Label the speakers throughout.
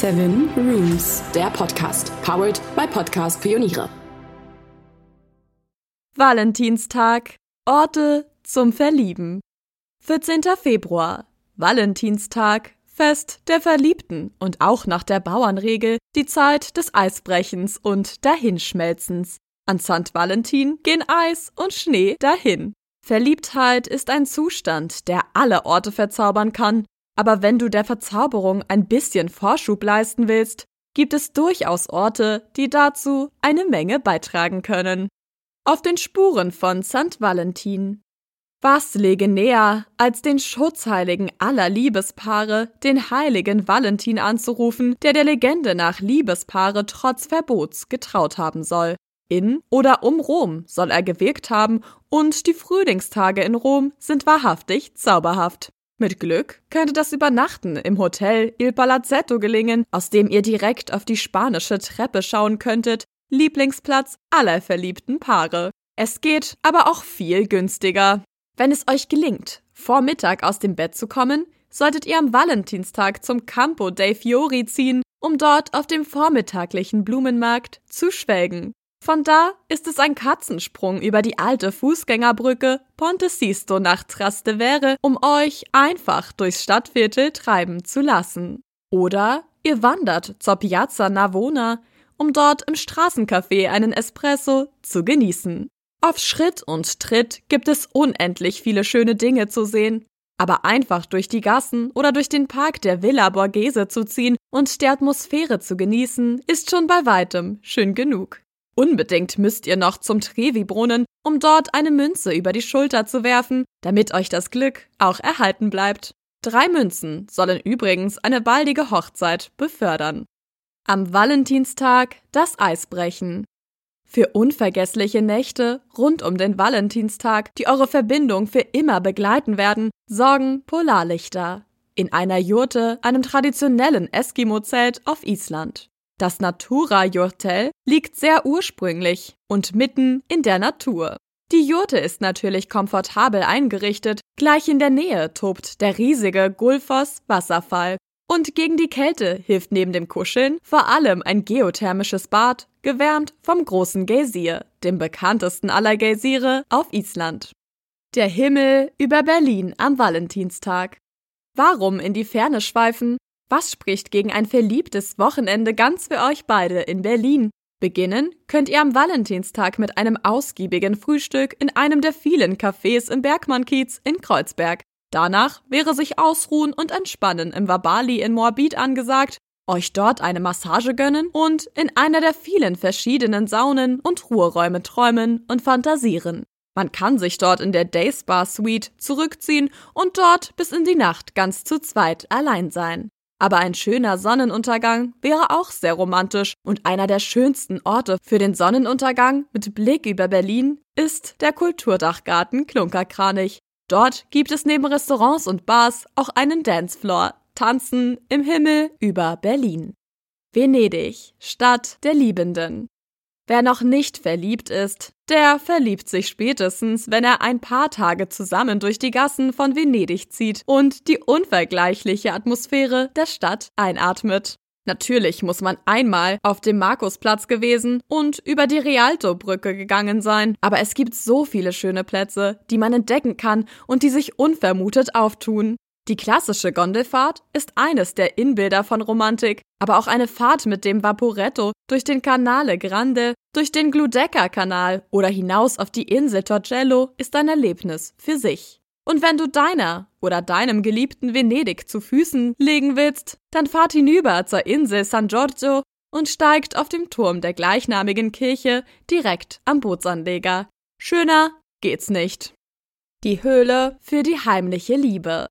Speaker 1: Seven Rooms, der Podcast, powered by Podcast Pioniere.
Speaker 2: Valentinstag. Orte zum Verlieben. 14. Februar. Valentinstag. Fest der Verliebten und auch nach der Bauernregel die Zeit des Eisbrechens und Dahinschmelzens. An St. Valentin gehen Eis und Schnee dahin. Verliebtheit ist ein Zustand, der alle Orte verzaubern kann, aber wenn du der Verzauberung ein bisschen Vorschub leisten willst, gibt es durchaus Orte, die dazu eine Menge beitragen können. Auf den Spuren von St. Valentin. Was lege näher, als den Schutzheiligen aller Liebespaare, den heiligen Valentin anzurufen, der der Legende nach Liebespaare trotz Verbots getraut haben soll? In oder um Rom soll er gewirkt haben, und die Frühlingstage in Rom sind wahrhaftig zauberhaft. Mit Glück könnte das Übernachten im Hotel Il Palazzetto gelingen, aus dem ihr direkt auf die spanische Treppe schauen könntet, Lieblingsplatz aller verliebten Paare. Es geht aber auch viel günstiger. Wenn es euch gelingt, vor Mittag aus dem Bett zu kommen, solltet ihr am Valentinstag zum Campo dei Fiori ziehen, um dort auf dem vormittaglichen Blumenmarkt zu schwelgen. Von da ist es ein Katzensprung über die alte Fußgängerbrücke Ponte Sisto nach Trastevere, um euch einfach durchs Stadtviertel treiben zu lassen. Oder ihr wandert zur Piazza Navona, um dort im Straßencafé einen Espresso zu genießen. Auf Schritt und Tritt gibt es unendlich viele schöne Dinge zu sehen, aber einfach durch die Gassen oder durch den Park der Villa Borghese zu ziehen und der Atmosphäre zu genießen, ist schon bei weitem schön genug. Unbedingt müsst ihr noch zum Trevi-Brunnen, um dort eine Münze über die Schulter zu werfen, damit euch das Glück auch erhalten bleibt. Drei Münzen sollen übrigens eine baldige Hochzeit befördern. Am Valentinstag das Eisbrechen. Für unvergessliche Nächte rund um den Valentinstag, die eure Verbindung für immer begleiten werden, sorgen Polarlichter. In einer Jurte, einem traditionellen Eskimo-Zelt auf Island. Das Natura Jurtel liegt sehr ursprünglich und mitten in der Natur. Die Jurte ist natürlich komfortabel eingerichtet, gleich in der Nähe tobt der riesige Gulfos Wasserfall, und gegen die Kälte hilft neben dem Kuscheln vor allem ein geothermisches Bad, gewärmt vom großen Geysir, dem bekanntesten aller Geysire auf Island. Der Himmel über Berlin am Valentinstag. Warum in die Ferne schweifen? Was spricht gegen ein verliebtes Wochenende ganz für euch beide in Berlin? Beginnen könnt ihr am Valentinstag mit einem ausgiebigen Frühstück in einem der vielen Cafés im Bergmannkiez in Kreuzberg. Danach wäre sich ausruhen und entspannen im Wabali in Moabit angesagt, euch dort eine Massage gönnen und in einer der vielen verschiedenen Saunen und Ruheräume träumen und fantasieren. Man kann sich dort in der Dayspa Suite zurückziehen und dort bis in die Nacht ganz zu zweit allein sein. Aber ein schöner Sonnenuntergang wäre auch sehr romantisch und einer der schönsten Orte für den Sonnenuntergang mit Blick über Berlin ist der Kulturdachgarten Klunkerkranich. Dort gibt es neben Restaurants und Bars auch einen Dancefloor. Tanzen im Himmel über Berlin. Venedig, Stadt der Liebenden. Wer noch nicht verliebt ist, der verliebt sich spätestens, wenn er ein paar Tage zusammen durch die Gassen von Venedig zieht und die unvergleichliche Atmosphäre der Stadt einatmet. Natürlich muss man einmal auf dem Markusplatz gewesen und über die Rialto-Brücke gegangen sein, aber es gibt so viele schöne Plätze, die man entdecken kann und die sich unvermutet auftun. Die klassische Gondelfahrt ist eines der Inbilder von Romantik, aber auch eine Fahrt mit dem Vaporetto durch den Canale Grande, durch den Giudecca-Kanal oder hinaus auf die Insel Torcello ist ein Erlebnis für sich. Und wenn du deiner oder deinem geliebten Venedig zu Füßen legen willst, dann fahrt hinüber zur Insel San Giorgio und steigt auf dem Turm der gleichnamigen Kirche direkt am Bootsanleger. Schöner geht's nicht. Die Höhle für die heimliche Liebe.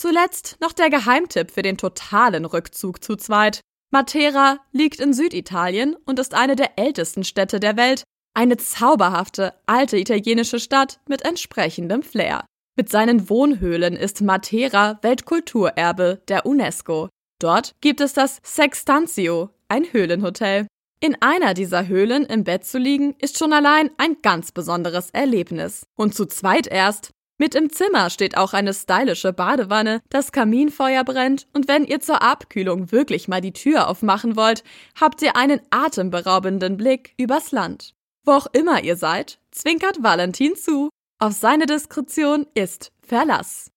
Speaker 2: Zuletzt noch der Geheimtipp für den totalen Rückzug zu zweit. Matera liegt in Süditalien und ist eine der ältesten Städte der Welt, eine zauberhafte alte italienische Stadt mit entsprechendem Flair. Mit seinen Wohnhöhlen ist Matera Weltkulturerbe der UNESCO. Dort gibt es das Sextantio, ein Höhlenhotel. In einer dieser Höhlen im Bett zu liegen, ist schon allein ein ganz besonderes Erlebnis. Und zu zweit erst, Mit im Zimmer steht auch eine stylische Badewanne, das Kaminfeuer brennt und wenn ihr zur Abkühlung wirklich mal die Tür aufmachen wollt, habt ihr einen atemberaubenden Blick übers Land. Wo auch immer ihr seid, zwinkert Valentin zu. Auf seine Diskretion ist Verlass.